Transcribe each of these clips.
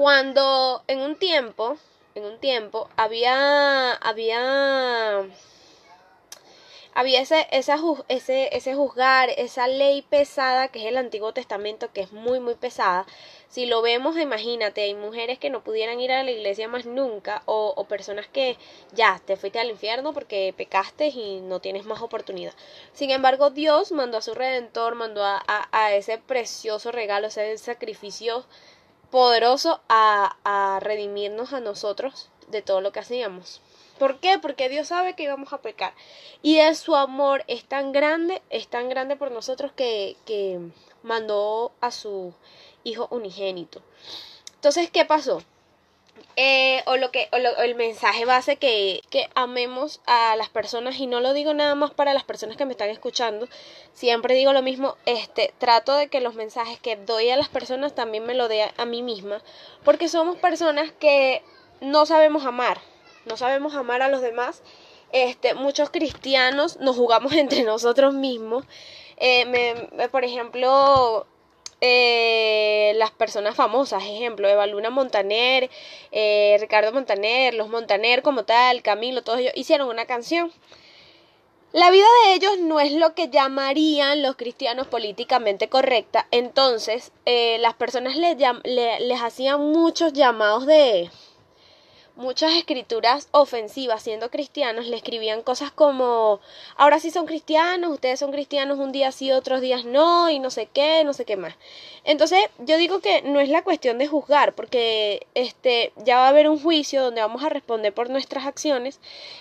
Cuando en un tiempo, en un tiempo, había, había había ese, ese, ese juzgar, esa ley pesada que es el Antiguo Testamento, que es muy, muy pesada. Si lo vemos, imagínate, hay mujeres que no pudieran ir a la iglesia más nunca, o, o personas que ya te fuiste al infierno porque pecaste y no tienes más oportunidad. Sin embargo, Dios mandó a su redentor, mandó a, a, ese precioso regalo, ese sacrificio poderoso a, a redimirnos a nosotros de todo lo que hacíamos. ¿Por qué? Porque Dios sabe que íbamos a pecar. Y es su amor es tan grande, es tan grande por nosotros que, que mandó a su Hijo unigénito. Entonces, ¿qué pasó? Eh, o lo que o el mensaje base que, que amemos a las personas y no lo digo nada más para las personas que me están escuchando siempre digo lo mismo este trato de que los mensajes que doy a las personas también me lo dé a mí misma porque somos personas que no sabemos amar no sabemos amar a los demás. Este, muchos cristianos nos jugamos entre nosotros mismos. Eh, me, por ejemplo, eh, las personas famosas, ejemplo, Eva Luna Montaner, eh, Ricardo Montaner, los Montaner como tal, Camilo, todos ellos hicieron una canción. La vida de ellos no es lo que llamarían los cristianos políticamente correcta, entonces las personas les hacían muchos llamados de, muchas escrituras ofensivas siendo cristianos le escribían cosas como ahora sí son cristianos, ustedes son cristianos un día sí, otros días no y no sé qué, no sé qué más. Entonces, yo digo que no es la cuestión de juzgar, porque este ya va a haber un juicio donde vamos a responder por nuestras acciones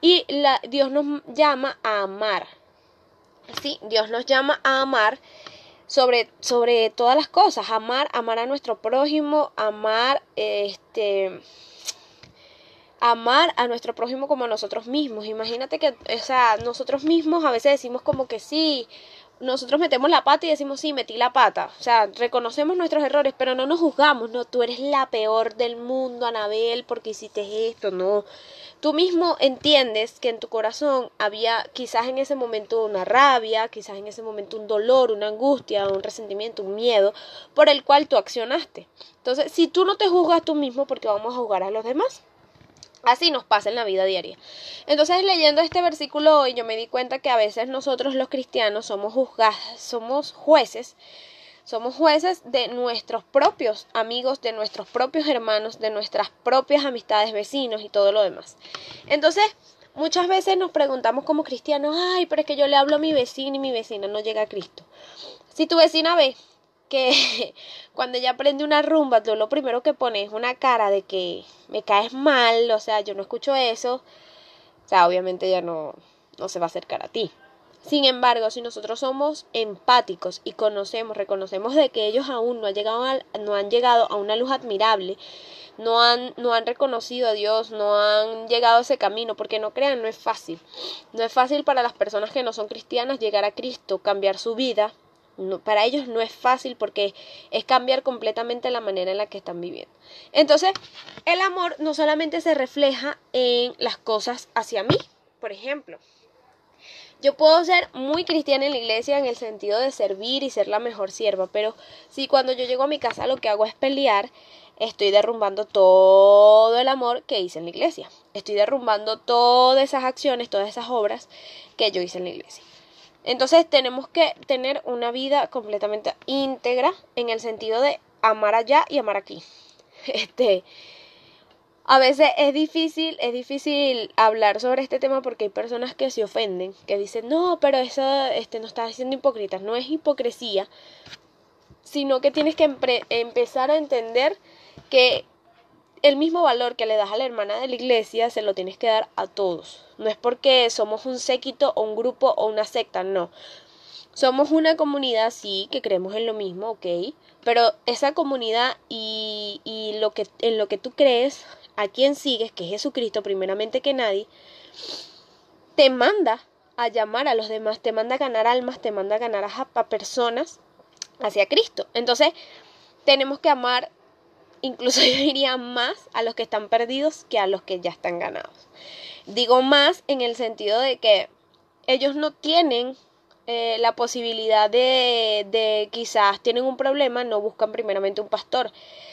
y la, Dios nos llama a amar. Sí, Dios nos llama a amar sobre, sobre todas las cosas, amar, amar a nuestro prójimo, amar este amar a nuestro prójimo como a nosotros mismos. Imagínate que, o sea, nosotros mismos a veces decimos como que sí, nosotros metemos la pata y decimos sí, metí la pata. O sea, reconocemos nuestros errores, pero no nos juzgamos, no, tú eres la peor del mundo, Anabel, porque hiciste esto, no. Tú mismo entiendes que en tu corazón había quizás en ese momento una rabia, quizás en ese momento un dolor, una angustia, un resentimiento, un miedo, por el cual tú accionaste. Entonces, si tú no te juzgas tú mismo, porque vamos a juzgar a los demás? Así nos pasa en la vida diaria. Entonces, leyendo este versículo hoy, yo me di cuenta que a veces nosotros los cristianos somos juzgados, somos jueces, somos jueces de nuestros propios amigos, de nuestros propios hermanos, de nuestras propias amistades, vecinos y todo lo demás. Entonces, muchas veces nos preguntamos como cristianos, ay, pero es que yo le hablo a mi vecino y mi vecina no llega a Cristo. Si tu vecina ve que cuando ella aprende una rumba, tú lo primero que pones es una cara de que me caes mal, o sea, yo no escucho eso, o sea, obviamente ella no, no se va a acercar a ti. Sin embargo, si nosotros somos empáticos y conocemos, reconocemos de que ellos aún no han llegado a, no han llegado a una luz admirable, no han, no han reconocido a Dios, no han llegado a ese camino, porque no crean, no es fácil. No es fácil para las personas que no son cristianas llegar a Cristo, cambiar su vida, para ellos no es fácil porque es cambiar completamente la manera en la que están viviendo. Entonces, el amor no solamente se refleja en las cosas hacia mí, por ejemplo. Yo puedo ser muy cristiana en la iglesia en el sentido de servir y ser la mejor sierva, pero si cuando yo llego a mi casa lo que hago es pelear, estoy derrumbando todo el amor que hice en la iglesia. Estoy derrumbando todas esas acciones, todas esas obras que yo hice en la iglesia. Entonces tenemos que tener una vida completamente íntegra en el sentido de amar allá y amar aquí. Este, a veces es difícil, es difícil hablar sobre este tema porque hay personas que se ofenden, que dicen, no, pero eso este, no está haciendo hipócrita, no es hipocresía, sino que tienes que empezar a entender que el mismo valor que le das a la hermana de la iglesia se lo tienes que dar a todos. No es porque somos un séquito o un grupo o una secta, no. Somos una comunidad, sí, que creemos en lo mismo, ok, pero esa comunidad y, y lo que, en lo que tú crees, a quien sigues, que es Jesucristo primeramente que nadie, te manda a llamar a los demás, te manda a ganar almas, te manda a ganar a, a personas hacia Cristo. Entonces, tenemos que amar incluso yo diría más a los que están perdidos que a los que ya están ganados. Digo más en el sentido de que ellos no tienen eh, la posibilidad de, de quizás tienen un problema, no buscan primeramente un pastor,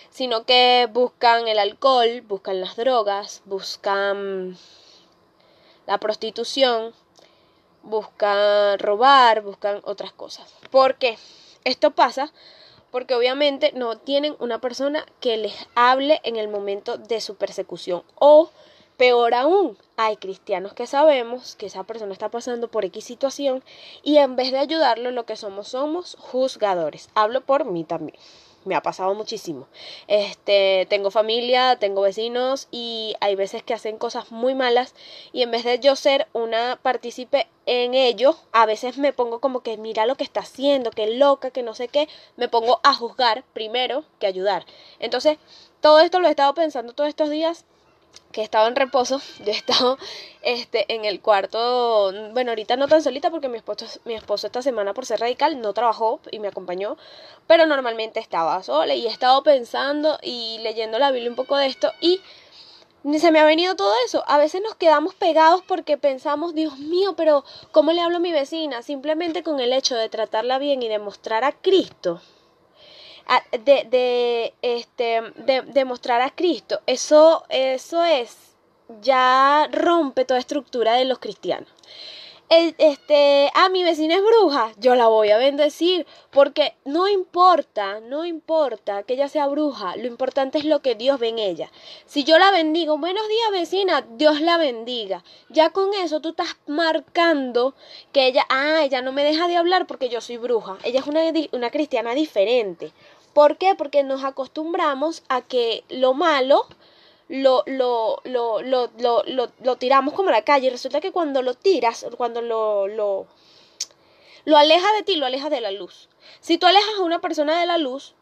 sino que buscan el alcohol, buscan las drogas, buscan la prostitución, buscan robar, buscan otras cosas. ¿Por qué? Esto pasa porque obviamente no tienen una persona que les hable en el momento de su persecución o peor aún, hay cristianos que sabemos que esa persona está pasando por X situación y en vez de ayudarlo lo que somos somos juzgadores. Hablo por mí también me ha pasado muchísimo. Este, tengo familia, tengo vecinos y hay veces que hacen cosas muy malas y en vez de yo ser una partícipe en ello, a veces me pongo como que mira lo que está haciendo, que loca, que no sé qué, me pongo a juzgar primero que ayudar. Entonces, todo esto lo he estado pensando todos estos días que he estado en reposo, yo he estado este, en el cuarto, bueno, ahorita no tan solita porque mi esposo, mi esposo esta semana por ser radical no trabajó y me acompañó, pero normalmente estaba sola y he estado pensando y leyendo la Biblia un poco de esto y se me ha venido todo eso. A veces nos quedamos pegados porque pensamos, Dios mío, pero ¿cómo le hablo a mi vecina? Simplemente con el hecho de tratarla bien y demostrar a Cristo de, de, este, de, mostrar a Cristo. Eso, eso es, ya rompe toda estructura de los cristianos este, ah, mi vecina es bruja, yo la voy a bendecir, porque no importa, no importa que ella sea bruja, lo importante es lo que Dios ve en ella. Si yo la bendigo, buenos días vecina, Dios la bendiga. Ya con eso tú estás marcando que ella, ah, ella no me deja de hablar porque yo soy bruja. Ella es una, una cristiana diferente. ¿Por qué? Porque nos acostumbramos a que lo malo lo, lo, lo, lo, tiramos como a la calle y resulta que cuando lo tiras, cuando lo, lo, lo alejas de ti, lo alejas de la luz. Si tú alejas a una persona de la luz,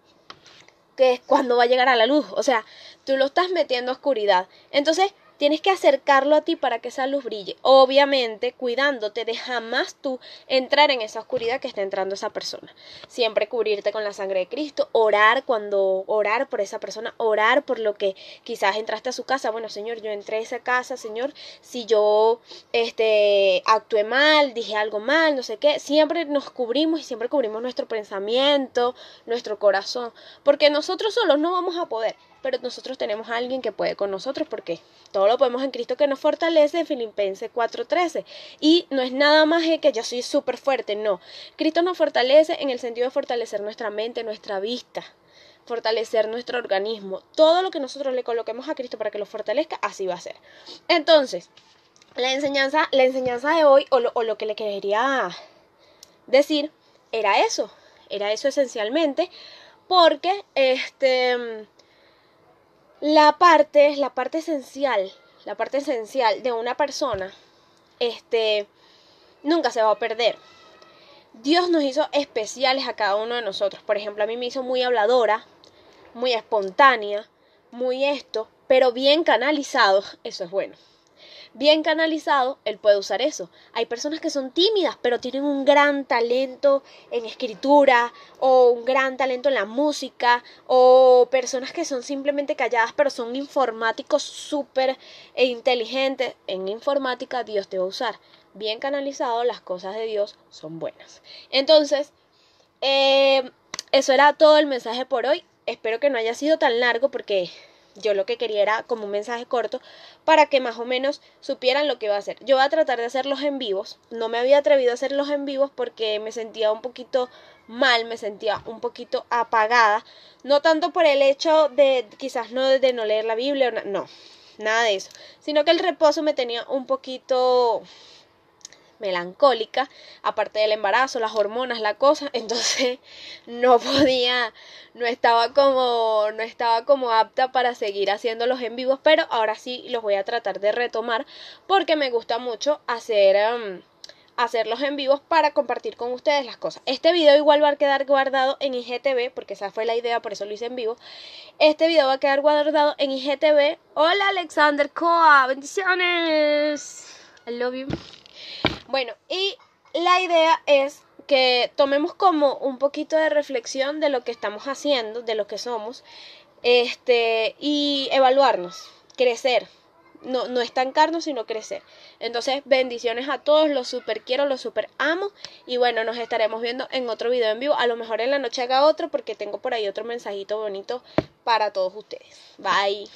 que es cuando va a llegar a la luz, o sea, tú lo estás metiendo a oscuridad. Entonces, Tienes que acercarlo a ti para que esa luz brille. Obviamente, cuidándote de jamás tú entrar en esa oscuridad que está entrando esa persona. Siempre cubrirte con la sangre de Cristo, orar cuando orar por esa persona, orar por lo que quizás entraste a su casa. Bueno, Señor, yo entré a esa casa, Señor, si yo este actué mal, dije algo mal, no sé qué, siempre nos cubrimos y siempre cubrimos nuestro pensamiento, nuestro corazón, porque nosotros solos no vamos a poder pero nosotros tenemos a alguien que puede con nosotros porque todo lo podemos en Cristo que nos fortalece, Filipenses 4:13. Y no es nada más que yo soy súper fuerte, no. Cristo nos fortalece en el sentido de fortalecer nuestra mente, nuestra vista, fortalecer nuestro organismo. Todo lo que nosotros le coloquemos a Cristo para que lo fortalezca, así va a ser. Entonces, la enseñanza, la enseñanza de hoy, o lo, o lo que le quería decir, era eso. Era eso esencialmente. Porque, este, la parte, la parte esencial, la parte esencial de una persona, este, nunca se va a perder. Dios nos hizo especiales a cada uno de nosotros. Por ejemplo, a mí me hizo muy habladora, muy espontánea, muy esto, pero bien canalizado, eso es bueno bien canalizado, él puede usar eso. Hay personas que son tímidas, pero tienen un gran talento en escritura o un gran talento en la música o personas que son simplemente calladas, pero son informáticos súper inteligentes. En informática Dios te va a usar. Bien canalizado, las cosas de Dios son buenas. Entonces, eh, eso era todo el mensaje por hoy. Espero que no haya sido tan largo porque yo lo que quería era como un mensaje corto para que más o menos supieran lo que iba a hacer. Yo voy a tratar de hacerlos en vivos. No me había atrevido a hacerlos en vivos porque me sentía un poquito mal, me sentía un poquito apagada. No tanto por el hecho de quizás no de no leer la Biblia, no, nada de eso. Sino que el reposo me tenía un poquito melancólica, aparte del embarazo, las hormonas, la cosa, entonces no podía, no estaba como, no estaba como apta para seguir haciéndolos en vivos, pero ahora sí los voy a tratar de retomar porque me gusta mucho hacer em, hacerlos en vivos para compartir con ustedes las cosas. Este video igual va a quedar guardado en IGTV, porque esa fue la idea, por eso lo hice en vivo. Este video va a quedar guardado en IGTV. Hola Alexander Coa, bendiciones. I love you. Bueno, y la idea es que tomemos como un poquito de reflexión de lo que estamos haciendo, de lo que somos, este, y evaluarnos, crecer. no, no estancarnos, sino crecer. Entonces, bendiciones a todos, los super quiero, los super amo. Y bueno, nos estaremos viendo en otro video en vivo. A lo mejor en la noche haga otro porque tengo por ahí otro mensajito bonito para todos ustedes. Bye.